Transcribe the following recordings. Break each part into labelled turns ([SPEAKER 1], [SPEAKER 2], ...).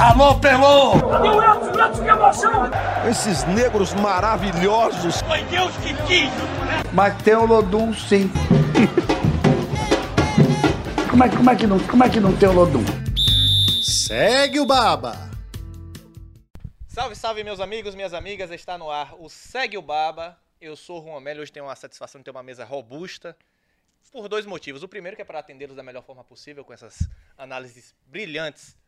[SPEAKER 1] Alô, Pelô!
[SPEAKER 2] O Edson? Edson, que emoção!
[SPEAKER 1] Esses negros maravilhosos.
[SPEAKER 2] Foi Deus que quis!
[SPEAKER 3] Mas tem o Lodum, sim. como, é, como, é que não, como é que não tem o Lodum?
[SPEAKER 4] Segue o Baba!
[SPEAKER 5] Salve, salve, meus amigos, minhas amigas. Está no ar o Segue o Baba. Eu sou o Juan Melo. Hoje tenho a satisfação de ter uma mesa robusta. Por dois motivos. O primeiro que é para atendê-los da melhor forma possível, com essas análises brilhantes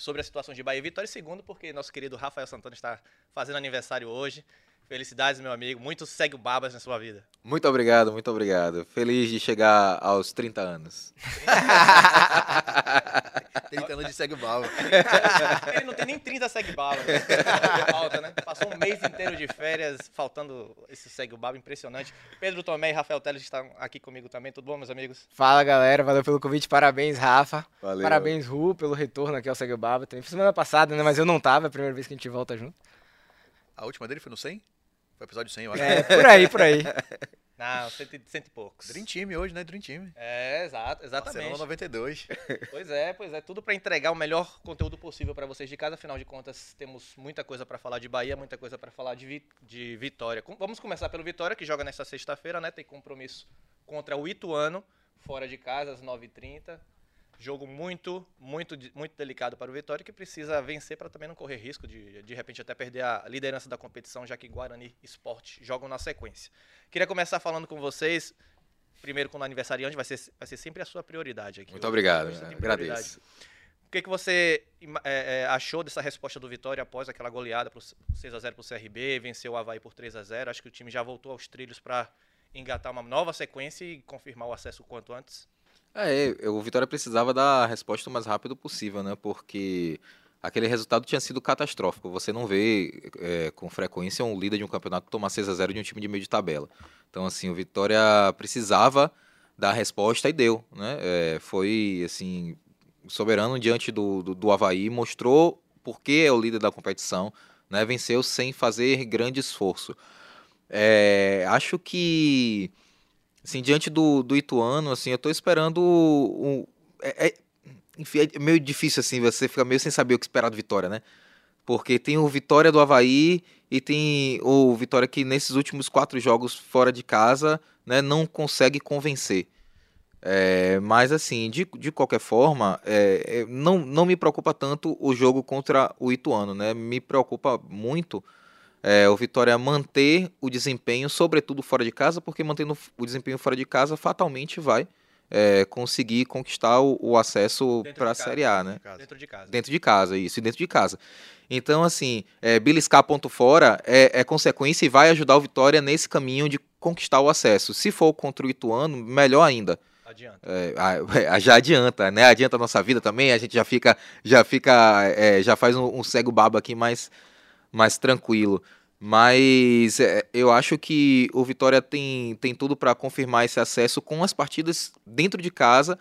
[SPEAKER 5] sobre a situação de Bahia e Vitória. E segundo, porque nosso querido Rafael Santana está fazendo aniversário hoje. Felicidades, meu amigo. Muito segue o babas na sua vida.
[SPEAKER 6] Muito obrigado, muito obrigado. Feliz de chegar aos 30 anos.
[SPEAKER 7] 30 anos de segue o baba.
[SPEAKER 5] Ele não tem nem 30 segue baba. Falta, né? Passou um mês inteiro de férias, faltando esse segue o baba impressionante. Pedro Tomé e Rafael Teles estão aqui comigo também. Tudo bom, meus amigos?
[SPEAKER 8] Fala galera, valeu pelo convite, parabéns Rafa.
[SPEAKER 6] Valeu.
[SPEAKER 8] Parabéns Ru pelo retorno aqui ao Segue o Baba. Também foi semana passada, né? Mas eu não tava, é a primeira vez que a gente volta junto.
[SPEAKER 7] A última dele foi no 100? Foi episódio 100, eu acho.
[SPEAKER 8] É, por aí, por aí.
[SPEAKER 5] Não, cento, e- cento e poucos.
[SPEAKER 7] Dream Team hoje, né? Dream Team.
[SPEAKER 5] É, exato, exatamente.
[SPEAKER 7] Barcelona 92.
[SPEAKER 5] Pois é, pois é. Tudo para entregar o melhor conteúdo possível para vocês de casa. Afinal de contas, temos muita coisa para falar de Bahia, muita coisa para falar de, Vi- de Vitória. Com- Vamos começar pelo Vitória, que joga nesta sexta-feira, né? Tem compromisso contra o Ituano, fora de casa, às 9h30. Jogo muito, muito, muito delicado para o Vitória, que precisa vencer para também não correr risco de, de repente, até perder a liderança da competição, já que Guarani e Sport jogam na sequência. Queria começar falando com vocês, primeiro com o aniversariante, vai ser, vai ser sempre a sua prioridade aqui.
[SPEAKER 6] Muito obrigado, agradeço.
[SPEAKER 5] O que, que você é, é, achou dessa resposta do Vitória após aquela goleada por 6x0 para o CRB, venceu o Havaí por 3x0? Acho que o time já voltou aos trilhos para engatar uma nova sequência e confirmar o acesso o quanto antes.
[SPEAKER 6] É, eu- o Vitória precisava da resposta o mais rápido possível, né? Porque aquele resultado tinha sido catastrófico. Você não vê é, com frequência um líder de um campeonato tomar 6 a 0 de um time de meio de tabela. Então, assim, o Vitória precisava da resposta e deu, né? É, foi, assim, soberano diante do, do, do Havaí, mostrou por que é o líder da competição, né? Venceu sem fazer grande esforço. É, acho que Assim, diante do, do Ituano, assim, eu tô esperando um, é, é- enfim, é meio difícil, assim, você fica meio sem saber o que esperar do Vitória, né? Porque tem o Vitória do Havaí e tem o Vitória que nesses últimos quatro jogos fora de casa, né, não consegue convencer. É, mas assim, de, de qualquer forma, é, é, não, não me preocupa tanto o jogo contra o Ituano, né? Me preocupa muito é, o Vitória manter o desempenho, sobretudo fora de casa, porque mantendo o desempenho fora de casa, fatalmente vai é, conseguir conquistar o, o acesso para a
[SPEAKER 5] de casa.
[SPEAKER 6] Série A, né?
[SPEAKER 5] Dentro de casa.
[SPEAKER 6] Dentro de casa, isso, e dentro de casa. Então, assim, é, beliscar ponto fora é, é consequência e vai ajudar o Vitória nesse caminho de conquistar o acesso. Se for contra o Ituano, melhor ainda.
[SPEAKER 5] Adianta.
[SPEAKER 6] É, já adianta, né? Adianta a nossa vida também, a gente já fica, já fica, é, já faz um, um cego baba aqui mais, mais tranquilo. Mas é, eu acho que o Vitória tem, tem tudo para confirmar esse acesso com as partidas dentro de casa,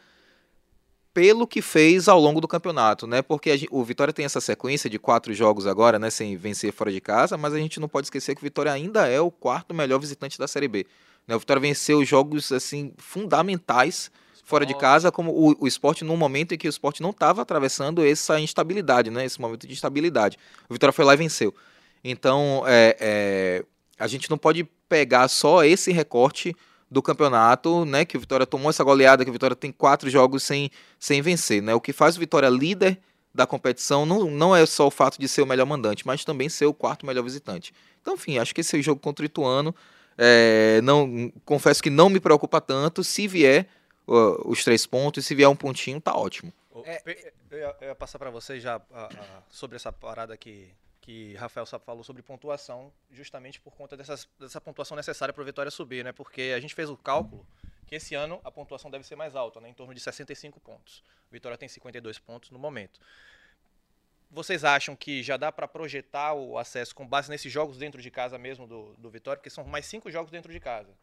[SPEAKER 6] pelo que fez ao longo do campeonato, né? Porque o Vitória tem essa sequência de quatro jogos agora, né? Sem vencer fora de casa, mas a gente não pode esquecer que o Vitória ainda é o quarto melhor visitante da Série B. né? O Vitória venceu jogos assim fundamentais fora de casa, como o, o esporte num momento em que o esporte não estava atravessando essa instabilidade, né? Esse momento de instabilidade. O Vitória foi lá e venceu. Então, é, é, a gente não pode pegar só esse recorte do campeonato, né? Que o Vitória tomou essa goleada, que o Vitória tem quatro jogos sem, sem vencer, né? O que faz o Vitória líder da competição não, não é só o fato de ser o melhor mandante, mas também ser o quarto melhor visitante. Então, enfim, acho que esse jogo contra o Ituano, é, não, confesso que não me preocupa tanto. Se vier ó, os três pontos, se vier um pontinho, tá ótimo.
[SPEAKER 8] É,
[SPEAKER 5] Eu ia, eu ia passar para vocês já a- a- sobre essa parada que, que Rafael Sapo falou sobre pontuação, justamente por conta dessas, dessa pontuação necessária para o Vitória subir, né? Porque a gente fez o cálculo que esse ano a pontuação deve ser mais alta, né? Em torno de 65 pontos. O Vitória tem 52 pontos no momento. Vocês acham que já dá para projetar o acesso com base nesses jogos dentro de casa mesmo do, do Vitória? Porque são mais cinco jogos dentro de casa.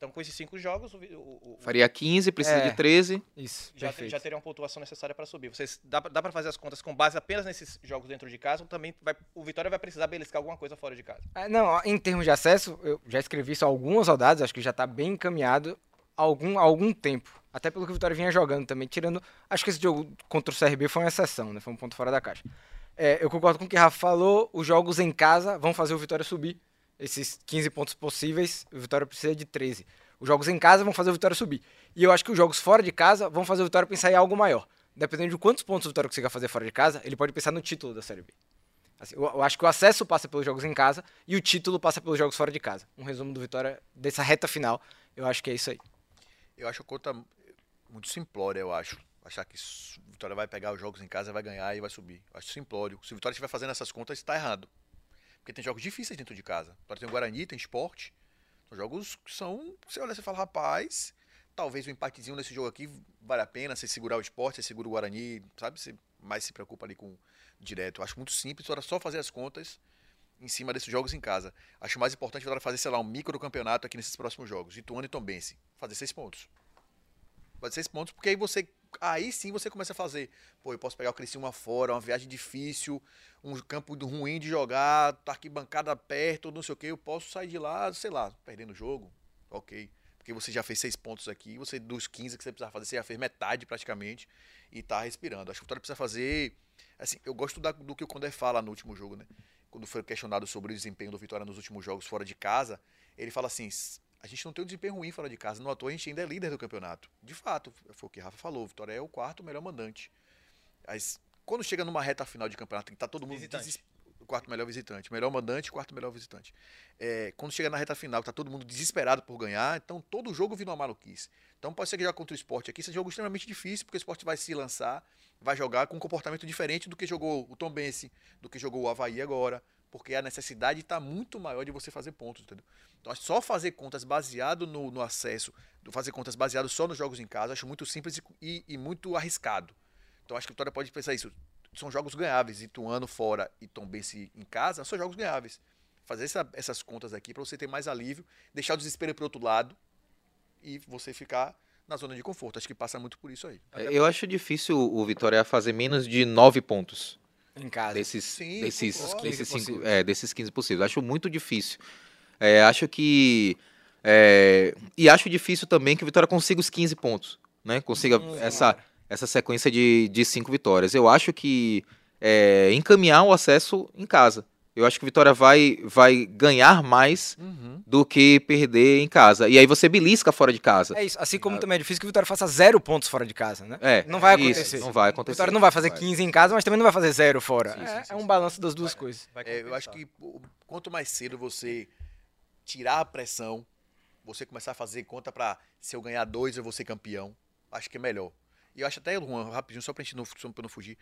[SPEAKER 5] Então, com esses cinco jogos, o, o- o-
[SPEAKER 6] Faria 15, precisa
[SPEAKER 8] É.
[SPEAKER 6] de 13.
[SPEAKER 8] Isso,
[SPEAKER 5] já,
[SPEAKER 8] perfeito.
[SPEAKER 5] já teria uma pontuação necessária para subir. Vocês dá, dá para fazer as contas com base apenas nesses jogos dentro de casa ou também vai, o Vitória vai precisar beliscar alguma coisa fora de casa?
[SPEAKER 8] Ah, Não, em termos de acesso, eu já escrevi isso há algumas rodadas, acho que já tá bem encaminhado há algum, há algum tempo. Até pelo que o Vitória vinha jogando também, tirando. Acho que esse jogo contra o CRB foi uma exceção, né? Foi um ponto fora da caixa. É, eu concordo com o que o Rafa falou. Os jogos em casa vão fazer o Vitória subir. Esses 15 pontos possíveis, o Vitória precisa de 13. Os jogos em casa vão fazer o Vitória subir. E eu acho que os jogos fora de casa vão fazer o Vitória pensar em algo maior. Dependendo de quantos pontos o Vitória consiga fazer fora de casa, ele pode pensar no título da Série B. Assim, eu, eu acho que o acesso passa pelos jogos em casa e o título passa pelos jogos fora de casa. Um resumo do Vitória dessa reta final, eu acho que é isso aí.
[SPEAKER 7] Eu acho a conta muito simplória, eu acho. Achar que Vitória vai pegar os jogos em casa, vai ganhar e vai subir. Acho simplório. Se o Vitória estiver fazendo essas contas, está errado. Porque tem jogos difíceis dentro de casa. Vitória tem o Guarani, tem esporte. São jogos que são. Você olha e fala, rapaz, talvez o empatezinho nesse jogo aqui vale a pena. Você segurar o esporte, você segura o Guarani, sabe? Você mais se preocupa ali com direto. Eu acho muito simples, era só fazer as contas em cima desses jogos em casa. Acho mais importante Vitória fazer, sei lá, um micro campeonato aqui nesses próximos jogos. Ituano e Tombense. Fazer seis pontos. Fazer seis pontos, porque aí você. Aí sim você começa a fazer. Pô, eu posso pegar o Criciúma fora, uma viagem difícil, um campo ruim de jogar, tá arquibancada perto, não sei o que. Eu posso sair de lá, sei lá, perdendo o jogo. Ok. Porque você já fez seis pontos aqui, você dos 15 que você precisava fazer, você já fez metade praticamente e tá respirando. Acho que o Vitória precisa fazer. Assim, eu gosto da- do que o Condé fala no último jogo, né? Quando foi questionado sobre o desempenho do Vitória nos últimos jogos fora de casa, ele fala assim: "S- a gente não tem um desempenho ruim fora de casa, no ator a gente ainda é líder do campeonato. De fato, foi o que Rafa falou: Vitória é o quarto melhor mandante. Mas quando chega numa reta final de campeonato, que tá todo mundo
[SPEAKER 5] Visitante.
[SPEAKER 7] o quarto melhor visitante, melhor mandante, quarto melhor visitante. É, quando chega na reta final, que tá todo mundo desesperado por ganhar, então todo jogo vira uma maluquice. Então pode ser que já contra o esporte aqui seja um jogo extremamente difícil, porque o esporte vai se lançar, vai jogar com um comportamento diferente do que jogou o Tom Bense, do que jogou o Havaí agora, porque a necessidade está muito maior de você fazer pontos, entendeu? Então só fazer contas baseado no, no acesso, fazer contas baseado só nos jogos em casa, acho muito simples e, e- muito arriscado. Então acho que o Vitória pode pensar isso. São jogos ganháveis, Ituano fora e Tombense em casa, são jogos ganháveis. Fazer essa- essas contas aqui para você ter mais alívio, deixar o desespero para outro lado e você ficar na zona de conforto. Acho que passa muito por isso aí.
[SPEAKER 6] É, Eu acho difícil o Vitória fazer menos de 9 pontos.
[SPEAKER 8] Em casa.
[SPEAKER 6] desses,
[SPEAKER 7] Sim,
[SPEAKER 6] desses,
[SPEAKER 7] concordo.
[SPEAKER 6] desses,
[SPEAKER 8] 15
[SPEAKER 6] cinco,
[SPEAKER 8] possíveis.
[SPEAKER 6] é, desses 15 possíveis. Acho muito difícil. É, acho que. é, e acho difícil também que o Vitória consiga os 15 pontos. Né? Consiga
[SPEAKER 8] Hum,
[SPEAKER 6] essa, essa sequência de, de cinco vitórias. Eu acho que é, encaminhar o acesso em casa. Eu acho que o Vitória vai, vai ganhar mais do que perder em casa. E aí você belisca fora de casa.
[SPEAKER 8] É isso. Assim como também é difícil que o Vitória faça zero pontos fora de casa, né?
[SPEAKER 6] É,
[SPEAKER 8] Não vai
[SPEAKER 6] isso,
[SPEAKER 8] acontecer.
[SPEAKER 6] não vai
[SPEAKER 8] O
[SPEAKER 6] acontecer.
[SPEAKER 8] Vitória não vai fazer 15 em casa, mas também não vai fazer zero fora.
[SPEAKER 6] Sim,
[SPEAKER 8] é,
[SPEAKER 6] sim, sim,
[SPEAKER 8] é um balanço das duas coisas.
[SPEAKER 5] Vai
[SPEAKER 7] É, eu acho que o- quanto mais cedo você tirar a pressão, você começar a fazer conta pra se eu ganhar dois eu vou ser campeão, acho que é melhor. E eu acho até, Juan, rapidinho, só pra gente não, pra não fugir,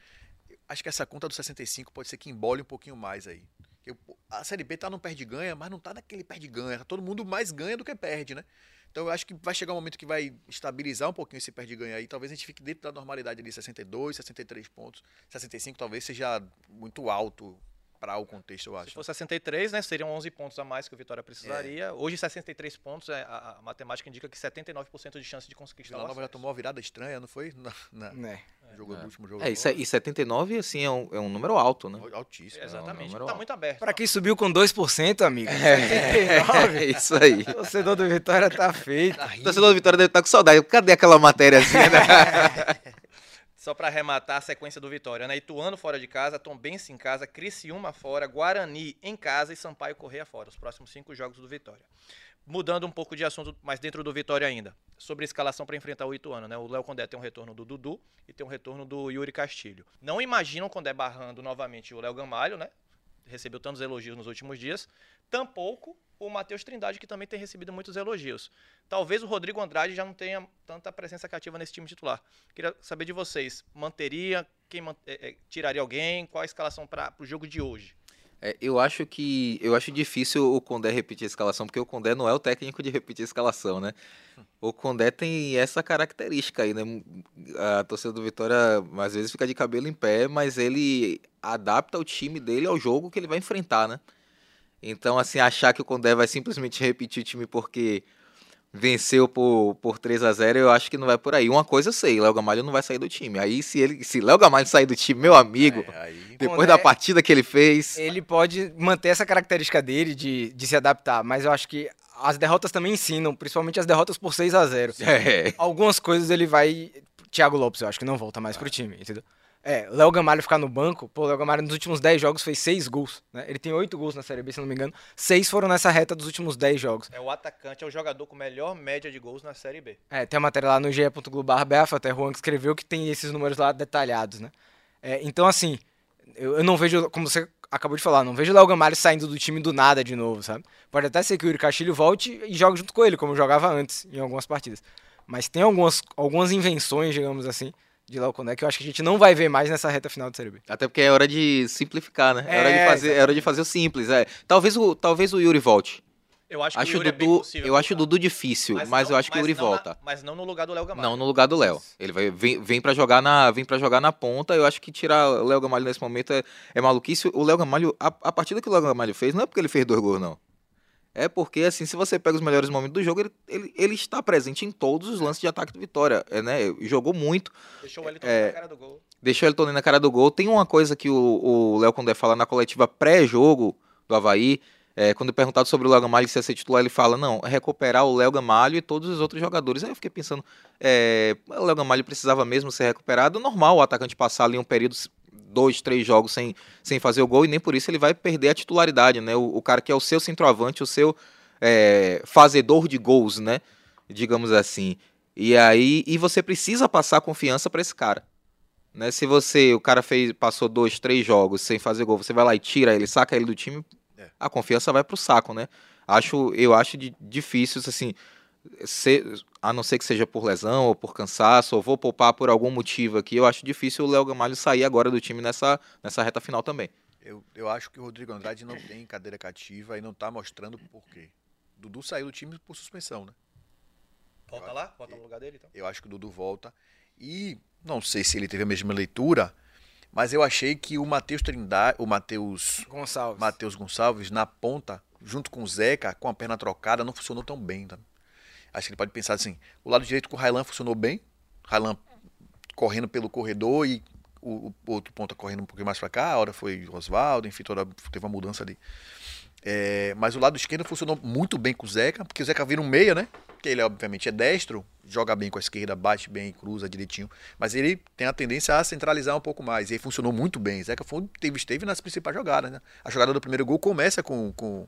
[SPEAKER 7] acho que essa conta do 65 pode ser que embole um pouquinho mais aí. Eu- a Série B tá no perde-ganha, mas não tá naquele perde-ganha. Tá todo mundo mais ganha do que perde, né? Então eu acho que vai chegar um momento que vai estabilizar um pouquinho esse perde-ganha aí. Talvez a gente fique dentro da normalidade ali, 62, 63 pontos. 65 talvez seja muito alto para o contexto, eu
[SPEAKER 5] Se
[SPEAKER 7] acho.
[SPEAKER 5] for 63, né, seriam 11 pontos a mais que o Vitória precisaria. Hoje, 63 pontos, é, a, a matemática indica que 79% de chance de conquistar
[SPEAKER 7] Vila
[SPEAKER 5] o
[SPEAKER 7] Nova já tomou uma virada estranha, não foi? Na, na-
[SPEAKER 8] Né?
[SPEAKER 7] No jogo do último jogo.
[SPEAKER 6] É, e se- e 79, assim, é um, é um número alto, né?
[SPEAKER 7] Altíssimo.
[SPEAKER 5] Exatamente,
[SPEAKER 6] número
[SPEAKER 5] tá
[SPEAKER 6] alto.
[SPEAKER 5] muito aberto.
[SPEAKER 8] Pra quem subiu com 2%, amigo.
[SPEAKER 6] É isso aí.
[SPEAKER 8] O torcedor do Vitória tá feito.
[SPEAKER 6] O torcedor do Vitória deve estar com saudade. Cadê aquela matériazinha, né?
[SPEAKER 5] Só pra arrematar a sequência do Vitória, né? Ituano fora de casa, Tombense em casa, Criciúma fora, Guarani em casa e Sampaio Correia fora. Os próximos cinco jogos do Vitória. Mudando um pouco de assunto, mas dentro do Vitória ainda. Sobre a escalação para enfrentar o Ituano, né? O Léo Condé tem um retorno do Dudu e tem um retorno do Yuri Castilho. Não imaginam Condé barrando novamente o Léo Gamalho, né? Recebeu tantos elogios nos últimos dias. Tampouco o Matheus Trindade, que também tem recebido muitos elogios. Talvez o Rodrigo Andrade já não tenha tanta presença cativa nesse time titular. Queria saber de vocês, manteria, quem eh, eh, tiraria alguém, qual a escalação para o jogo de hoje?
[SPEAKER 6] É, eu acho que. Eu acho difícil o Condé repetir a escalação, porque o Condé não é o técnico de repetir a escalação, né? O Condé tem essa característica aí, né? A torcida do Vitória às vezes fica de cabelo em pé, mas ele adapta o time dele ao jogo que ele vai enfrentar, né? Então, assim, achar que o Condé vai simplesmente repetir o time porque venceu por, por 3 a 0 eu acho que não vai por aí. Uma coisa eu sei, Léo Gamalho não vai sair do time. Aí, se ele se Léo Gamalho sair do time, meu amigo,
[SPEAKER 7] É, aí,
[SPEAKER 6] depois
[SPEAKER 8] Condé-
[SPEAKER 6] da partida que ele fez.
[SPEAKER 8] Ele pode manter essa característica dele de, de se adaptar, mas eu acho que as derrotas também ensinam, principalmente as derrotas por 6 a 0
[SPEAKER 6] É.
[SPEAKER 8] Algumas coisas ele vai. Thiago Lopes, eu acho que não volta mais pro time, entendeu? É, Léo Gamalho ficar no banco, pô, Léo Gamalho nos últimos 10 jogos fez 6 gols, né? Ele tem 8 gols na Série B, se não me engano. 6 foram nessa reta dos últimos 10 jogos.
[SPEAKER 5] É o atacante, é o jogador com melhor média de gols na Série B.
[SPEAKER 8] É, tem a matéria lá no ge.globo.br, até Juan que escreveu que tem esses números lá detalhados, né? É, então, assim, eu, eu não vejo, como você acabou de falar, não vejo o Léo Gamalho saindo do time do nada de novo, sabe? Pode até ser que o Yuri Castilho volte e jogue junto com ele, como jogava antes, em algumas partidas. Mas tem algumas, algumas invenções, digamos assim, de Léo Condé que eu acho que a gente não vai ver mais nessa reta final da Série B.
[SPEAKER 6] Até porque é hora de simplificar, né? É,
[SPEAKER 8] É,
[SPEAKER 6] hora, de fazer, é hora de fazer o simples. É. Talvez, o, talvez o Yuri volte.
[SPEAKER 5] Eu acho,
[SPEAKER 6] Acho,
[SPEAKER 5] que o é bem
[SPEAKER 6] Dudu,
[SPEAKER 5] possível
[SPEAKER 6] eu acho o. Dudu difícil, mas,
[SPEAKER 5] não-
[SPEAKER 6] eu acho que o
[SPEAKER 5] mas
[SPEAKER 6] Yuri
[SPEAKER 5] na-
[SPEAKER 6] volta.
[SPEAKER 5] mas não no lugar do Léo Gamalho.
[SPEAKER 6] Não no lugar do Léo. Ele vai, vem, vem para jogar na vem para jogar na ponta. Eu acho que tirar o Léo Gamalho nesse momento é, é maluquice. O Léo Gamalho, a, a partida que o Léo Gamalho fez, não é porque ele fez dois gols, não. É porque, assim, se você pega os melhores momentos do jogo, ele, ele, ele está presente em todos os lances de ataque do Vitória. É, né? Jogou muito,
[SPEAKER 5] Deixou o Wellington
[SPEAKER 6] É.
[SPEAKER 5] na cara do gol.
[SPEAKER 6] deixou ele Tony na cara do gol. Tem uma coisa que o, o Léo Condé fala na coletiva pré-jogo do Havaí. é, quando perguntado sobre o Léo Gamalho se ia ser titular, ele fala: não, é recuperar o Léo Gamalho e todos os outros jogadores. Aí eu fiquei pensando: é, o Léo Gamalho precisava mesmo ser recuperado. Normal o atacante passar ali um período, dois, três jogos sem, sem fazer o gol, e nem por isso ele vai perder a titularidade, né? O, o cara que é o seu centroavante, o seu é, fazedor de gols, né? Digamos assim. E aí, e você precisa passar confiança para esse cara. Né? Se você, o cara fez, passou dois, três jogos sem fazer gol, você vai lá e tira ele, saca ele do time,
[SPEAKER 7] É.
[SPEAKER 6] a confiança vai pro saco, né? Acho, eu acho de, difícil, assim, se- a não ser que seja por lesão ou por cansaço, ou vou poupar por algum motivo aqui, eu acho difícil o Léo Gamalho sair agora do time nessa, nessa reta final também.
[SPEAKER 7] Eu, eu acho que o Rodrigo Andrade não tem cadeira cativa e não tá mostrando por quê. Dudu saiu do time por suspensão, né?
[SPEAKER 5] Volta lá? Volta no lugar dele, então.
[SPEAKER 7] Eu acho que o Dudu volta. E não sei se ele teve a mesma leitura, mas eu achei que o Matheus Trindade, o Matheus
[SPEAKER 8] Gonçalves.
[SPEAKER 7] Matheus Gonçalves na ponta, junto com o Zeca, com a perna trocada, não funcionou tão bem. Tá? Acho que ele pode pensar assim: o lado direito com o Railan funcionou bem, Railan correndo pelo corredor e o, o outro ponta correndo um pouquinho mais pra cá, a hora foi Oswaldo, enfim, toda, teve uma mudança ali. É, mas o lado esquerdo funcionou muito bem com o Zeca, porque o Zeca vira um meia, né? Que ele, obviamente, é destro, joga bem com a esquerda, bate bem, cruza direitinho. Mas ele tem a tendência a centralizar um pouco mais. E aí funcionou muito bem. Zeca foi, teve, esteve nas principais jogadas, né? A jogada do primeiro gol começa com. com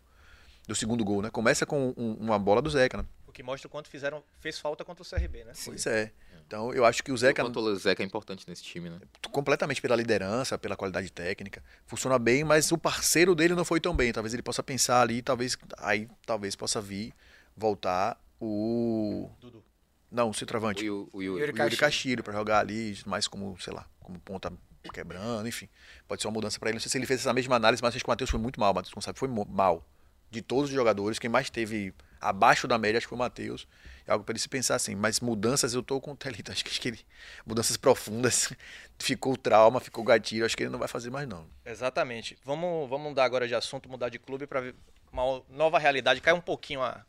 [SPEAKER 7] do segundo gol, né? Começa com um- uma bola do Zeca, né?
[SPEAKER 5] O que mostra o quanto fizeram, fez falta contra o CRB, né?
[SPEAKER 7] Pois é. Então eu acho que o Zeca,
[SPEAKER 6] Quanto o Zeca é importante nesse time, né?
[SPEAKER 7] completamente pela liderança, pela qualidade técnica, funciona bem, mas o parceiro dele não foi tão bem. Talvez ele possa pensar ali, talvez aí talvez possa vir voltar o
[SPEAKER 5] Dudu.
[SPEAKER 7] não, o centroavante.
[SPEAKER 6] O, o, o,
[SPEAKER 8] Yuri
[SPEAKER 7] o Yuri
[SPEAKER 8] Castilho.
[SPEAKER 7] Castilho para jogar ali, mais como, sei lá, como ponta quebrando, enfim. Pode ser uma mudança para ele. Não sei se ele fez essa mesma análise, mas acho que o Matheus foi muito mal. O Matheus Gonçalves foi mal. De todos os jogadores, quem mais teve abaixo da média acho que foi o Matheus. É algo para ele se pensar assim. Mas mudanças eu tô com o Thelito. Acho que, acho que ele. Mudanças profundas. ficou trauma, ficou gatilho. Acho que ele não vai fazer mais, não.
[SPEAKER 5] Exatamente. Vamos, vamos mudar agora de assunto, mudar de clube para uma nova realidade. Cai um pouquinho a,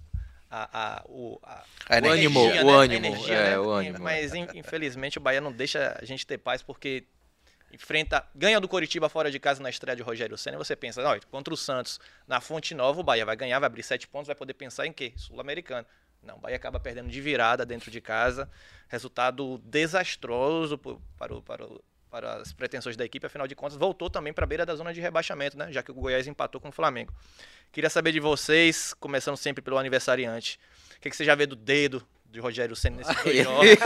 [SPEAKER 5] a, a, o, a,
[SPEAKER 7] A
[SPEAKER 6] O ânimo,
[SPEAKER 5] energia,
[SPEAKER 6] o
[SPEAKER 5] né? A
[SPEAKER 6] ânimo,
[SPEAKER 5] energia,
[SPEAKER 6] é,
[SPEAKER 5] né?
[SPEAKER 6] o ânimo.
[SPEAKER 5] Mas in- infelizmente o Bahia não deixa a gente ter paz porque enfrenta, ganha do Coritiba fora de casa na estreia de Rogério Senna. e Você pensa, contra o Santos na Fonte Nova o Bahia vai ganhar, vai abrir sete pontos, vai poder pensar em quê? Sul-Americano. Não, o Bahia acaba perdendo de virada dentro de casa. Resultado desastroso para, o, para, o, para as pretensões da equipe. Afinal de contas, voltou também para a beira da zona de rebaixamento, né? Já que o Goiás empatou com o Flamengo. Queria saber de vocês, começando sempre pelo aniversariante. O que, que você já vê do dedo de Rogério Senna jogos?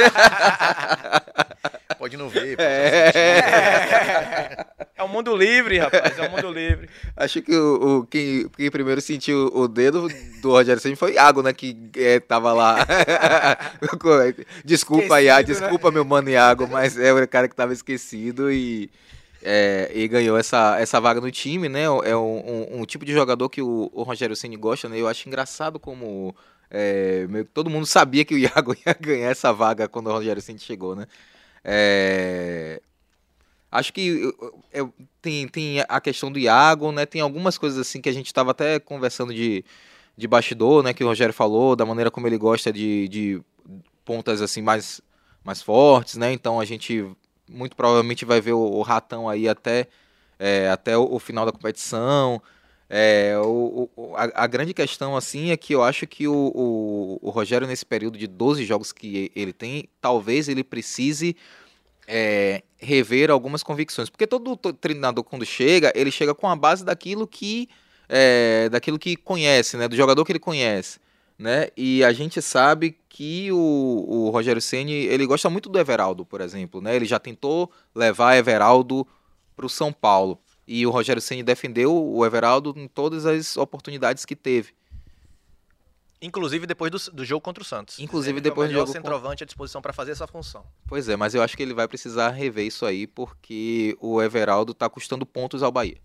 [SPEAKER 7] Pode não ver. pode assistir.
[SPEAKER 5] É um mundo livre, rapaz. É um mundo livre.
[SPEAKER 6] Acho que o, o- quem, quem primeiro sentiu o dedo do Rogério Ceni foi Iago, né? Que é, tava lá. desculpa, Iago,
[SPEAKER 8] Esquecido, né?
[SPEAKER 6] desculpa, meu mano Iago, mas é o cara que tava esquecido e, é, e ganhou essa, essa vaga no time, né? É um, um- um tipo de jogador que o, o Rogério Ceni gosta, né? Eu acho engraçado como é, meio que todo mundo sabia que o Iago ia ganhar essa vaga quando o Rogério Ceni chegou, né? É, Acho que tem, tem a questão do Iago, né? Tem algumas coisas assim que a gente estava até conversando de, de bastidor, né? Que o Rogério falou, da maneira como ele gosta de, de pontas assim mais, mais fortes, né? Então a gente muito provavelmente vai ver o, o Ratão aí até, é, até o, o final da competição. É, o, o- a, a grande questão assim é que eu acho que o, o, o Rogério nesse período de 12 jogos que ele tem, talvez ele precise é, rever algumas convicções. Porque todo to- treinador, quando chega, ele chega com a base daquilo que, é, daquilo que conhece, né? Do jogador que ele conhece. Né? E a gente sabe que o, o Rogério Ceni ele gosta muito do Everaldo, por exemplo. Né? Ele já tentou levar Everaldo para o São Paulo. E o Rogério Ceni defendeu o Everaldo em todas as oportunidades que teve.
[SPEAKER 5] Inclusive depois do, do jogo contra o Santos.
[SPEAKER 6] Inclusive
[SPEAKER 5] o
[SPEAKER 6] depois do jogo
[SPEAKER 5] centroavante à disposição para fazer essa função.
[SPEAKER 6] Pois é, mas eu acho que ele vai precisar rever isso aí, porque o Everaldo tá custando pontos ao Bahia.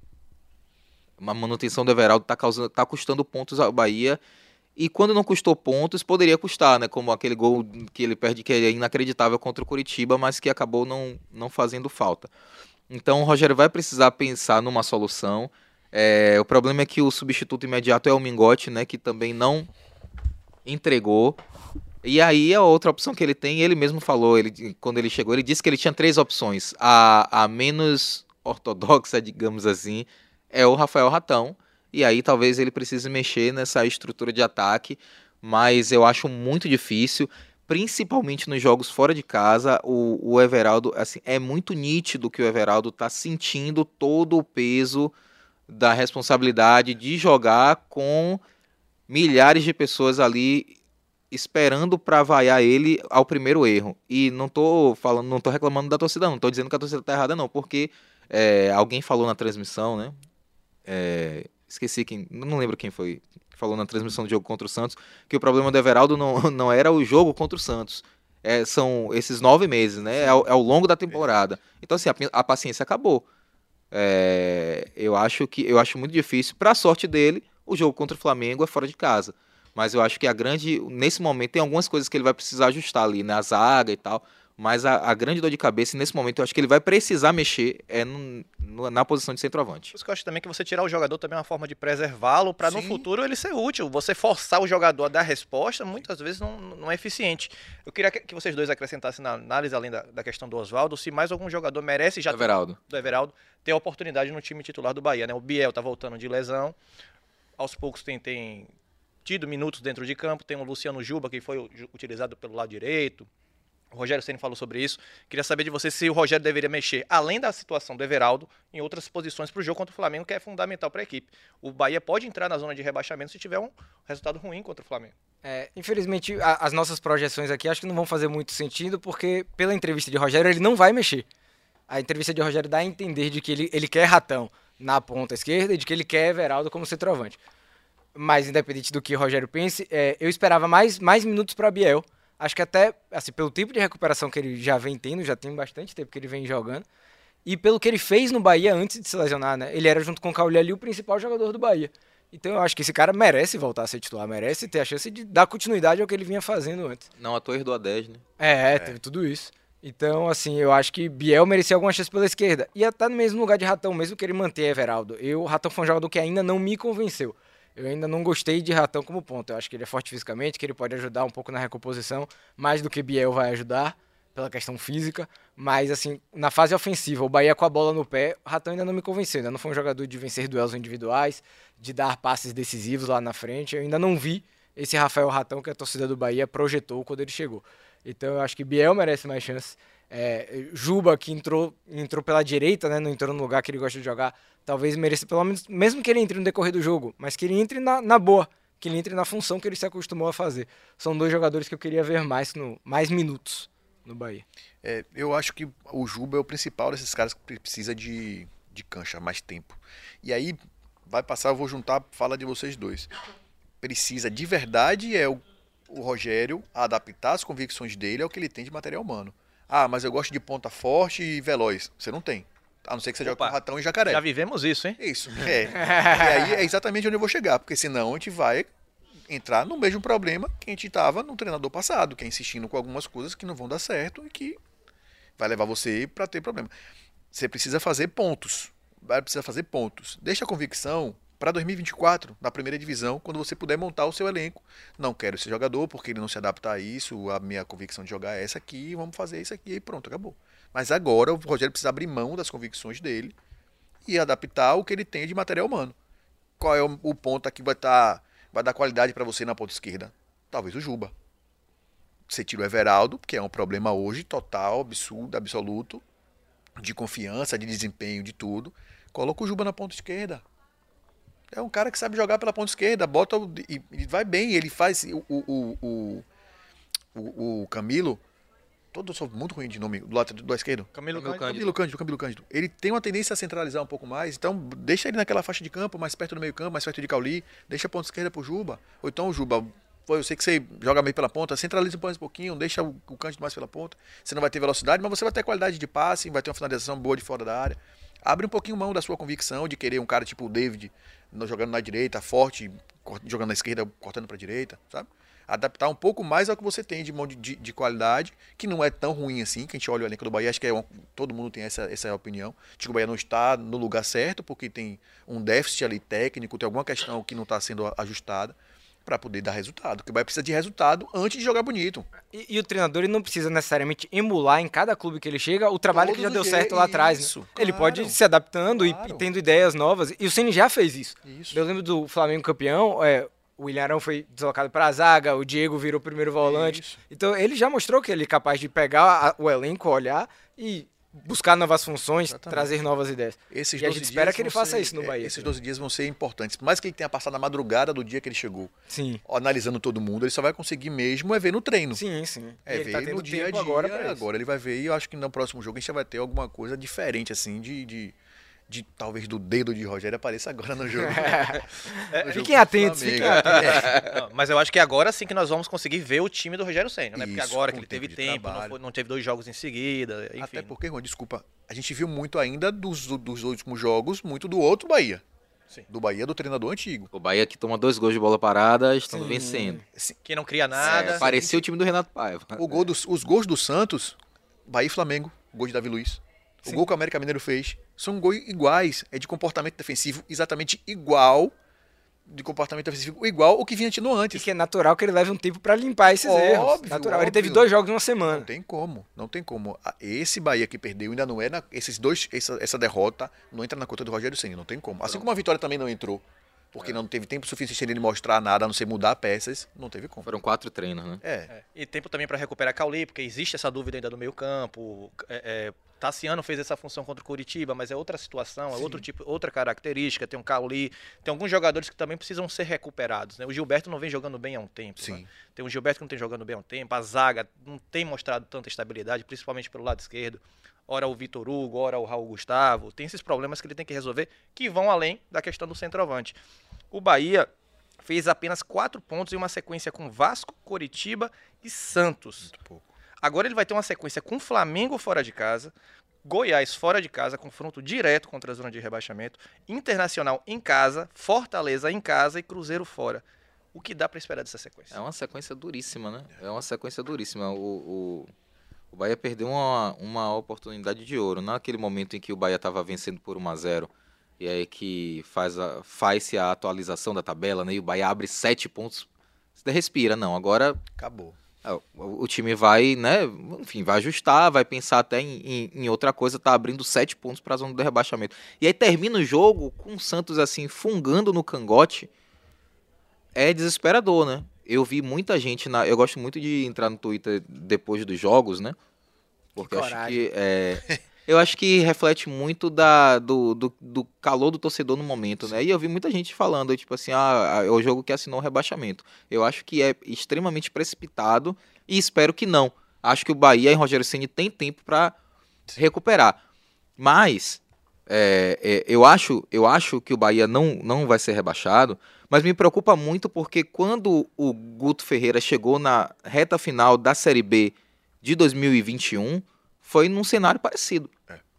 [SPEAKER 6] Uma manutenção do Everaldo tá, causando, tá custando pontos ao Bahia. E quando não custou pontos, poderia custar, né? Como aquele gol que ele perde, que é inacreditável contra o Curitiba, mas que acabou não, não fazendo falta. Então o Rogério vai precisar pensar numa solução. É, o problema é que o substituto imediato é o Mingote, né? Que também não entregou. E aí a outra opção que ele tem, ele mesmo falou, ele, quando ele chegou, ele disse que ele tinha três opções. A, a menos ortodoxa, digamos assim, é o Rafael Ratão. E aí talvez ele precise mexer nessa estrutura de ataque, mas eu acho muito difícil, principalmente nos jogos fora de casa. O, o Everaldo, assim, é muito nítido que o Everaldo está sentindo todo o peso da responsabilidade de jogar com milhares de pessoas ali esperando para vaiar ele ao primeiro erro. E não tô falando, não tô reclamando da torcida, não. Tô dizendo que a torcida tá errada, não, porque é, alguém falou na transmissão, né? É, esqueci quem, não lembro quem foi, falou na transmissão do jogo contra o Santos, que o problema do Everaldo não, não era o jogo contra o Santos. É, são esses nove meses, né? É ao, é ao longo da temporada. Então, assim, a, a paciência acabou. É, eu acho que eu acho muito difícil. Para sorte dele, o jogo contra o Flamengo é fora de casa. Mas eu acho que a grande. Nesse momento, tem algumas coisas que ele vai precisar ajustar ali, na zaga e tal. Mas a, a grande dor de cabeça, nesse momento, eu acho que ele vai precisar mexer é no- no- na posição de centroavante.
[SPEAKER 5] Por isso que eu acho também que você tirar o jogador também é uma forma de preservá-lo para no futuro ele ser útil. Você forçar o jogador a dar resposta, muitas vezes não, não é eficiente. Eu queria que vocês dois acrescentassem na análise, além da, da questão do Oswaldo, se mais algum jogador merece já ter-
[SPEAKER 6] Everaldo.
[SPEAKER 5] do Everaldo ter a oportunidade no time titular do Bahia. Né? O Biel tá voltando de lesão, aos poucos tem, tem tido minutos dentro de campo, tem o Luciano Juba, que foi utilizado pelo lado direito. O Rogério Ceni falou sobre isso. Queria saber de você se o Rogério deveria mexer, além da situação do Everaldo, em outras posições para o jogo contra o Flamengo, que é fundamental para a equipe. O Bahia pode entrar na zona de rebaixamento se tiver um resultado ruim contra o Flamengo.
[SPEAKER 8] É, infelizmente, a- as nossas projeções aqui acho que não vão fazer muito sentido, porque pela entrevista de Rogério ele não vai mexer. A entrevista de Rogério dá a entender de que ele, ele quer Ratão na ponta esquerda e de que ele quer Everaldo como centroavante. Mas, independente do que Rogério pense, é, eu esperava mais, mais minutos para Biel. Acho que até, assim, pelo tipo de recuperação que ele já vem tendo, já tem bastante tempo que ele vem jogando, e pelo que ele fez no Bahia antes de se lesionar, né? Ele era, junto com o Cauli ali, o principal jogador do Bahia. Então eu acho que esse cara merece voltar a ser titular, merece ter a chance de dar continuidade ao que ele vinha fazendo antes.
[SPEAKER 6] Não à toa herdou a 10, né?
[SPEAKER 8] É, teve tudo isso. Então, assim, eu acho que Biel merecia alguma chance pela esquerda. E até no mesmo lugar de Ratão, mesmo que ele mantenha Everaldo. Eu, o Ratão foi um jogador que ainda não me convenceu. Eu ainda não gostei de Ratão como ponto. Eu acho que ele é forte fisicamente, que ele pode ajudar um pouco na recomposição, mais do que Biel vai ajudar, pela questão física. Mas, assim, na fase ofensiva, o Bahia com a bola no pé, o Ratão ainda não me convenceu. Ainda não foi um jogador de vencer duelos individuais, de dar passes decisivos lá na frente. Eu ainda não vi esse Rafael Ratão que a torcida do Bahia projetou quando ele chegou. Então eu acho que Biel merece mais chance. É, Juba, que entrou, entrou pela direita, né, não entrou no lugar que ele gosta de jogar, talvez mereça pelo menos, mesmo que ele entre no decorrer do jogo, mas que ele entre na, na boa, que ele entre na função que ele se acostumou a fazer. São dois jogadores que eu queria ver mais, no, mais minutos no Bahia.
[SPEAKER 7] É, eu acho que o Juba é o principal desses caras que precisa de, de cancha, mais tempo. E aí, vai passar, eu vou juntar fala de vocês dois. Precisa de verdade é o, o Rogério adaptar as convicções dele ao que ele tem de material humano. Ah, mas eu gosto de ponta forte e veloz. Você não tem. A não ser que você jogue
[SPEAKER 5] Opa,
[SPEAKER 7] com ratão e jacaré.
[SPEAKER 5] Já vivemos isso, hein?
[SPEAKER 7] Isso, é. e aí é exatamente onde eu vou chegar, porque senão a gente vai entrar no mesmo problema que a gente estava no treinador passado, que é insistindo com algumas coisas que não vão dar certo e que vai levar você para ter problema. Você precisa fazer pontos. Vai precisar fazer pontos. Deixa a convicção para 2024, na primeira divisão, quando você puder montar o seu elenco. Não quero esse jogador porque ele não se adapta a isso, a minha convicção de jogar é essa aqui, vamos fazer isso aqui e pronto, acabou. Mas agora o Rogério precisa abrir mão das convicções dele e adaptar o que ele tem de material humano. Qual é o, o ponto que vai estar vai dar qualidade para você na ponta esquerda? Talvez o Juba. você tira o Everaldo, que é um problema hoje total, absurdo, absoluto, de confiança, de desempenho, de tudo. Coloca o Juba na ponta esquerda. É um cara que sabe jogar pela ponta esquerda, bota o- e, e vai bem. Ele faz o, o, o, o, o- o Camilo. Todo sou muito ruim de nome do lado do lado esquerdo.
[SPEAKER 5] Camilo
[SPEAKER 6] Camilo
[SPEAKER 5] Cândido.
[SPEAKER 7] Camilo Cândido, Camilo Cândido. Ele tem uma tendência a centralizar um pouco mais, então deixa ele naquela faixa de campo, mais perto do meio campo, mais perto de Cauli, deixa a ponta esquerda pro Juba. Ou então o Juba, pô, eu sei que você joga meio pela ponta, centraliza um pouquinho, deixa o, o Cândido mais pela ponta. Você não vai ter velocidade, mas você vai ter qualidade de passe, vai ter uma finalização boa de fora da área. Abre um pouquinho mão da sua convicção de querer um cara tipo o David jogando na direita, forte, jogando na esquerda, cortando pra direita, sabe? Adaptar um pouco mais ao que você tem de mão de, de, de qualidade, que não é tão ruim assim, que a gente olha o elenco do Bahia, acho que é um- todo mundo tem essa, essa opinião. Acho que o Bahia não está no lugar certo, porque tem um déficit ali técnico, tem alguma questão que não está sendo a- ajustada para poder dar resultado. Porque o Bahia precisa de resultado antes de jogar bonito.
[SPEAKER 8] E, e o treinador ele não precisa necessariamente emular em cada clube que ele chega o trabalho que já
[SPEAKER 7] Todos
[SPEAKER 8] deu certo lá atrás. né?
[SPEAKER 7] isso,
[SPEAKER 8] Ele
[SPEAKER 7] claro.
[SPEAKER 8] pode ir se adaptando e-
[SPEAKER 7] Claro.
[SPEAKER 8] e, tendo ideias novas. E o Ceni já fez isso.
[SPEAKER 7] Isso.
[SPEAKER 8] Eu lembro do Flamengo campeão, é, o William Arão foi deslocado para a zaga, o Diego virou primeiro volante.
[SPEAKER 7] Isso.
[SPEAKER 8] Então ele já mostrou que ele é capaz de pegar a- o elenco, olhar e buscar novas funções,
[SPEAKER 7] Exatamente.
[SPEAKER 8] trazer novas ideias.
[SPEAKER 7] Esses
[SPEAKER 8] E a
[SPEAKER 7] 12
[SPEAKER 8] gente espera que ele faça
[SPEAKER 7] ser-
[SPEAKER 8] isso no
[SPEAKER 7] é,
[SPEAKER 8] Bahia
[SPEAKER 7] Esses
[SPEAKER 8] também.
[SPEAKER 7] 12 dias vão ser importantes. Por mais que ele tenha passado na madrugada do dia que ele chegou,
[SPEAKER 8] Sim.
[SPEAKER 7] analisando todo mundo, ele só vai conseguir mesmo é ver no treino.
[SPEAKER 8] Sim, sim.
[SPEAKER 7] É,
[SPEAKER 8] ele
[SPEAKER 7] ver
[SPEAKER 8] tá
[SPEAKER 7] no dia a dia.
[SPEAKER 8] agora
[SPEAKER 7] agora ele vai ver e eu acho que no próximo jogo a gente vai ter alguma coisa diferente, assim, de. de, de- talvez do dedo de Rogério apareça agora no jogo. No jogo
[SPEAKER 8] Fiquem atentos, fiquem atentos.
[SPEAKER 7] É.
[SPEAKER 5] Não, mas eu acho que agora sim que nós vamos conseguir ver o time do Rogério Senna, né? Porque
[SPEAKER 7] Isso,
[SPEAKER 5] agora que ele teve
[SPEAKER 7] tempo
[SPEAKER 5] não, foi- não teve dois jogos em seguida, enfim.
[SPEAKER 7] Até porque, Juan, desculpa, a gente viu muito ainda dos, dos últimos jogos, muito do outro Bahia.
[SPEAKER 5] Sim.
[SPEAKER 7] Do Bahia do treinador antigo.
[SPEAKER 6] O Bahia que toma dois gols de bola parada, estão
[SPEAKER 8] Sim.
[SPEAKER 6] vencendo.
[SPEAKER 5] Que não cria nada.
[SPEAKER 6] É, parecia o time do Renato Paiva.
[SPEAKER 7] O gol dos, os gols do Santos, Bahia e Flamengo, gol de Davi Luiz. O gol que o América Mineiro fez são gols iguais, é de comportamento defensivo exatamente igual, de comportamento defensivo igual o que vinha tendo
[SPEAKER 8] E
[SPEAKER 7] antes.
[SPEAKER 8] que é natural que ele leve um tempo pra limpar esses
[SPEAKER 7] Óbvio,
[SPEAKER 8] erros. Natural. Ele teve
[SPEAKER 7] óbvio.
[SPEAKER 8] dois jogos em uma
[SPEAKER 7] Não
[SPEAKER 8] semana.
[SPEAKER 7] tem como, não tem como. Esse Bahia que perdeu ainda não é na, esses dois, essa, essa derrota não entra na conta do Rogério Ceni, não tem como. Assim como a vitória também não entrou, porque não teve tempo suficiente dele mostrar nada, a não ser mudar peças, não teve como.
[SPEAKER 6] Foram quatro treinos, né?
[SPEAKER 7] É,
[SPEAKER 5] É, E tempo também para recuperar Cauli, porque existe essa dúvida ainda no meio campo. É, é, Tassiano fez essa função contra o Curitiba, mas é outra situação, é outro tipo, outra característica. Tem um Cauli, tem alguns jogadores que também precisam ser recuperados. Né? O Gilberto não vem jogando bem há um tempo.
[SPEAKER 7] sim.
[SPEAKER 5] né? Tem o Gilberto que não tem jogando bem há um tempo. A zaga não tem mostrado tanta estabilidade, principalmente pelo lado esquerdo. Ora o Vitor Hugo, ora o Raul Gustavo. Tem esses problemas que ele tem que resolver que vão além da questão do centroavante. O Bahia fez apenas quatro pontos em uma sequência com Vasco, Coritiba e Santos.
[SPEAKER 7] Muito pouco.
[SPEAKER 5] Agora ele vai ter uma sequência com Flamengo fora de casa, Goiás fora de casa, confronto direto contra a zona de rebaixamento, Internacional em casa, Fortaleza em casa e Cruzeiro fora. O que dá pra esperar dessa sequência?
[SPEAKER 6] É uma sequência duríssima, né? É uma sequência duríssima. O, o, o Bahia perdeu uma, uma oportunidade de ouro. Naquele momento em que o Bahia estava vencendo por 1 a 0 e aí que faz a, faz-se a atualização da tabela, né? E o Bahia abre sete pontos. Você respira, não. Agora
[SPEAKER 7] Acabou.
[SPEAKER 6] É, o, time vai, né? Enfim, vai ajustar, vai pensar até em, em- em outra coisa, tá abrindo sete pontos para a zona do rebaixamento. E aí termina o jogo com o Santos assim fungando no cangote. É desesperador, né? Eu vi muita gente na, eu gosto muito de entrar no Twitter depois dos jogos, né? Porque eu acho que é, eu acho que reflete muito da, do, do, do calor do torcedor no momento, né? E eu vi muita gente falando, tipo assim, ah, é o jogo que assinou o rebaixamento. Eu acho que é extremamente precipitado e espero que não. Acho que o Bahia e Rogério Ceni tem tempo para recuperar. Mas é, é, eu, acho, eu acho que o Bahia não, não vai ser rebaixado, mas me preocupa muito porque quando o Guto Ferreira chegou na reta final da Série B de 2021, foi num cenário parecido.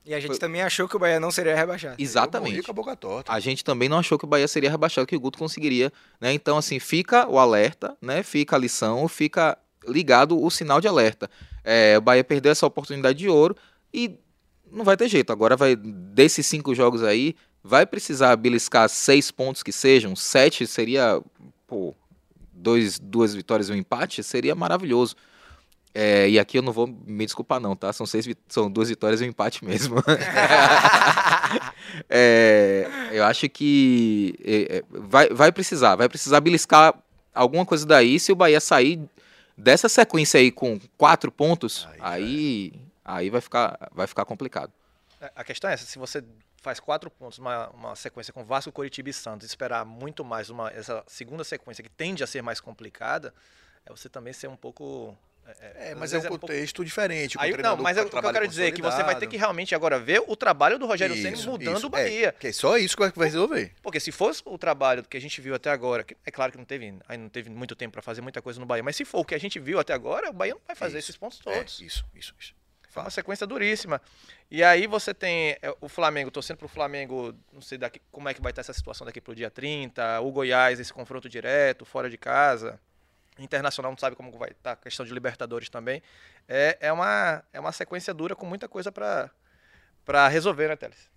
[SPEAKER 8] E a gente
[SPEAKER 6] Foi-
[SPEAKER 8] também achou que o Bahia não seria rebaixado.
[SPEAKER 7] Eu morri
[SPEAKER 6] Exatamente.
[SPEAKER 7] com a boca torta.
[SPEAKER 6] A gente também não achou que o Bahia seria rebaixado, que o Guto conseguiria, né? Então, assim, fica o alerta, né? Fica a lição, fica ligado o sinal de alerta. É, o Bahia perdeu essa oportunidade de ouro e não vai ter jeito. Agora vai, desses cinco jogos aí, vai precisar beliscar seis pontos que sejam, sete seria, pô, dois, duas vitórias e um empate, seria maravilhoso. É, e aqui eu não vou me desculpar não, tá? São, seis, são duas vitórias e um empate mesmo. É, eu acho que é, é, vai, vai precisar, vai precisar beliscar alguma coisa daí se o Bahia sair Dessa sequência aí com quatro pontos,
[SPEAKER 7] Aí,
[SPEAKER 6] aí, aí, vai, ficar, vai ficar complicado.
[SPEAKER 5] É, A questão é essa, se você faz quatro pontos, uma, uma sequência com Vasco, Coritiba e Santos, e esperar muito mais uma, essa segunda sequência que tende a ser mais complicada, é você também ser um pouco...
[SPEAKER 7] É,
[SPEAKER 5] às
[SPEAKER 7] mas é um
[SPEAKER 5] pouco-
[SPEAKER 7] contexto diferente. com o
[SPEAKER 5] Aí, não, mas é, o que eu quero dizer é que você vai ter que realmente agora ver o trabalho do Rogério
[SPEAKER 7] Isso,
[SPEAKER 5] mudando
[SPEAKER 7] isso,
[SPEAKER 5] o Bahia.
[SPEAKER 7] É, que é só isso que vai resolver.
[SPEAKER 5] Porque se fosse o trabalho que a gente viu até agora, que é claro que não teve, ainda não teve muito tempo para fazer muita coisa no Bahia, mas se for o que a gente viu até agora, o Bahia não vai fazer
[SPEAKER 7] Isso,
[SPEAKER 5] esses pontos
[SPEAKER 7] É,
[SPEAKER 5] todos.
[SPEAKER 7] isso, isso, isso.
[SPEAKER 5] É uma sequência duríssima. E aí você tem é, o Flamengo, torcendo pro Flamengo, não sei daqui, como é que vai estar essa situação daqui pro dia 30, o Goiás, esse confronto direto, fora de casa. Internacional não sabe como vai estar a questão de Libertadores também. É, é, uma, é uma sequência dura com muita coisa para para resolver, né, Teles?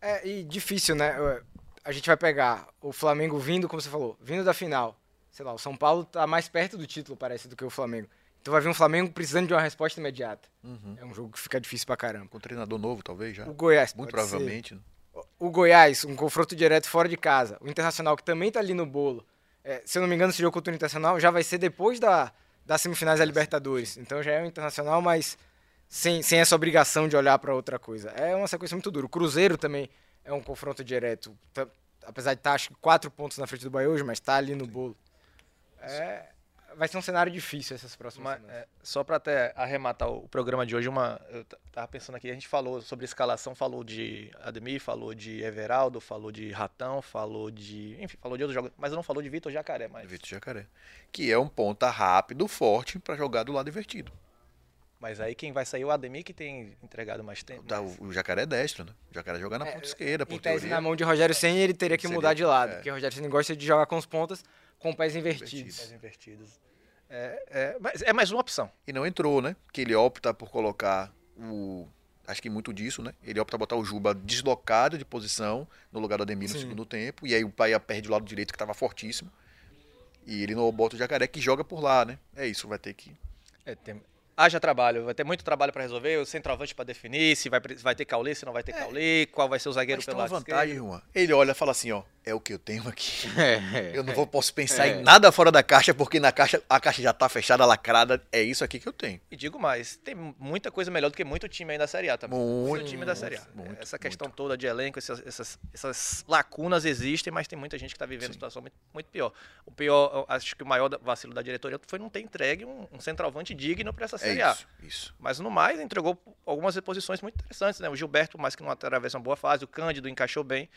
[SPEAKER 8] É, e difícil, né? É, A gente vai pegar o Flamengo vindo, como você falou, vindo da final. Sei lá, o São Paulo tá mais perto do título, parece, do que o Flamengo. Então vai vir um Flamengo precisando de uma resposta imediata.
[SPEAKER 7] Uhum.
[SPEAKER 8] É um jogo que fica difícil pra caramba.
[SPEAKER 7] Com um treinador novo, talvez, já.
[SPEAKER 8] O Goiás,
[SPEAKER 7] Muito
[SPEAKER 8] pode ser.
[SPEAKER 7] provavelmente. né?
[SPEAKER 8] O Goiás, um confronto direto fora de casa. O Internacional, que também tá ali no bolo. É, se eu não me engano, esse jogo contra o Internacional já vai ser depois da, das semifinais da Libertadores. Então já é o Internacional, mas sem, sem essa obrigação de olhar para outra coisa. É uma sequência muito dura. O Cruzeiro também é um confronto direto. Tá- apesar de estar, acho que, quatro pontos na frente do Bahia hoje, mas tá ali no bolo. É, vai ser um cenário difícil essas próximas
[SPEAKER 5] Mas,
[SPEAKER 8] semanas.
[SPEAKER 5] é, só para até arrematar o programa de hoje, uma, eu tava pensando aqui, a gente falou sobre escalação, falou de Ademir, falou de Everaldo, falou de Ratão, falou de. Enfim, falou de outros jogos, mas eu não falou de Vitor Jacaré, mas.
[SPEAKER 7] Vitor Jacaré. Que é um ponta rápido, forte, pra jogar do lado invertido.
[SPEAKER 5] Mas aí quem vai sair é o Ademir que tem entregado mais tempo.
[SPEAKER 7] Tá, o, o Jacaré é destro, né? O Jacaré joga na ponta esquerda, por
[SPEAKER 8] tese,
[SPEAKER 7] teoria.
[SPEAKER 8] na mão de Rogério Senna, ele teria que
[SPEAKER 7] Seria-
[SPEAKER 8] mudar de lado,
[SPEAKER 7] é.
[SPEAKER 8] porque o Rogério Senna gosta de jogar com os pontas com pés invertidos.
[SPEAKER 5] mais invertidos. É, é, mas é mais uma opção.
[SPEAKER 7] E não entrou, né? Que ele opta por colocar o. Acho que muito disso, né? Ele opta por botar o Juba deslocado de posição no lugar do Ademir no
[SPEAKER 8] Sim.
[SPEAKER 7] segundo tempo. E aí o Bahia perde o lado direito que estava fortíssimo. E ele não bota o Jacaré que joga por lá, né? É isso, vai ter que.
[SPEAKER 5] É, tem- haja trabalho, vai ter muito trabalho para resolver, o centroavante para definir, se vai, vai ter Caulê, se não vai ter Caulê, qual vai ser o zagueiro
[SPEAKER 7] Mas tem
[SPEAKER 5] pelo
[SPEAKER 7] uma
[SPEAKER 5] lado
[SPEAKER 7] vantagem,
[SPEAKER 5] esquerdo.
[SPEAKER 7] Juan. Ele olha e fala assim, ó, é o que eu tenho aqui.
[SPEAKER 6] É,
[SPEAKER 7] Eu não vou, posso pensar
[SPEAKER 6] É.
[SPEAKER 7] em nada fora da caixa, porque na caixa a caixa já tá fechada, lacrada. É isso aqui que eu tenho.
[SPEAKER 5] E digo mais, tem muita coisa melhor do que muito time aí da Série A também.
[SPEAKER 7] Muito,
[SPEAKER 5] time da Série A.
[SPEAKER 7] muito,
[SPEAKER 5] Essa questão toda de elenco, essas, essas, essas lacunas existem, mas tem muita gente que está vivendo situação muito, muito pior. O pior, acho que o maior vacilo da diretoria foi não ter entregue um, um centroavante digno para essa
[SPEAKER 7] É
[SPEAKER 5] Série A.
[SPEAKER 7] isso, isso.
[SPEAKER 5] Mas no mais, entregou algumas reposições muito interessantes, né? O Gilberto, mais que não atravessa uma boa fase, o Cândido encaixou bem.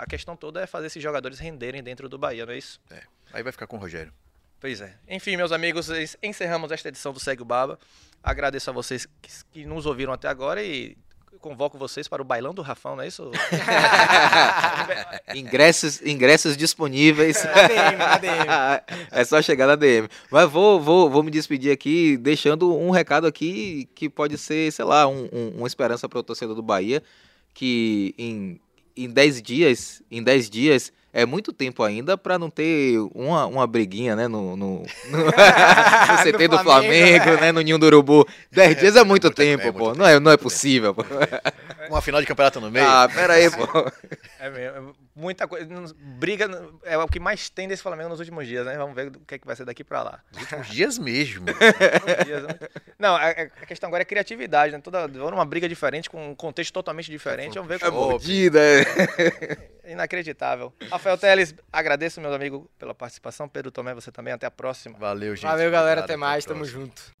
[SPEAKER 5] A questão toda é fazer esses jogadores renderem dentro do Bahia, não é isso?
[SPEAKER 7] É. Aí vai ficar com o Rogério.
[SPEAKER 5] Pois é. Enfim, meus amigos, encerramos esta edição do Segue o Baba. Agradeço a vocês que, que nos ouviram até agora e convoco vocês para o bailão do Rafão, não é isso?
[SPEAKER 6] ingressos, ingressos disponíveis.
[SPEAKER 8] ADM, ADM.
[SPEAKER 6] é só chegar na DM. Mas vou, vou, vou me despedir aqui, deixando um recado aqui que pode ser, sei lá, um, um- uma esperança para o torcedor do Bahia, que em, em 10 dias, em 10 dias, é muito tempo ainda para não ter uma, uma briguinha, né, no, no, no, no CT do
[SPEAKER 8] Flamengo,
[SPEAKER 6] Flamengo, né, no Ninho do Urubu. 10 dias é muito tempo,
[SPEAKER 7] é
[SPEAKER 6] pô.
[SPEAKER 7] muito
[SPEAKER 6] Não é, não é possível, pô.
[SPEAKER 7] Uma final de campeonato no meio.
[SPEAKER 6] Ah, pera aí, pô.
[SPEAKER 5] É mesmo. Muita coisa. Briga é o que mais tem desse Flamengo nos últimos dias, né? Vamos ver o que, é que vai ser daqui para lá.
[SPEAKER 7] Nos últimos dias mesmo.
[SPEAKER 5] Últimos dias, né? Não, a, a questão agora é criatividade, né? Toda uma briga diferente, com um contexto totalmente diferente. Vamos ver
[SPEAKER 6] É
[SPEAKER 5] como.
[SPEAKER 6] mordida, é.
[SPEAKER 5] Inacreditável. Rafael Teles, agradeço, meu amigo, pela participação. Pedro Tomé, você também. Até a próxima.
[SPEAKER 7] Valeu, gente.
[SPEAKER 8] Valeu, galera.
[SPEAKER 7] Obrigado,
[SPEAKER 8] Até mais. Tamo junto.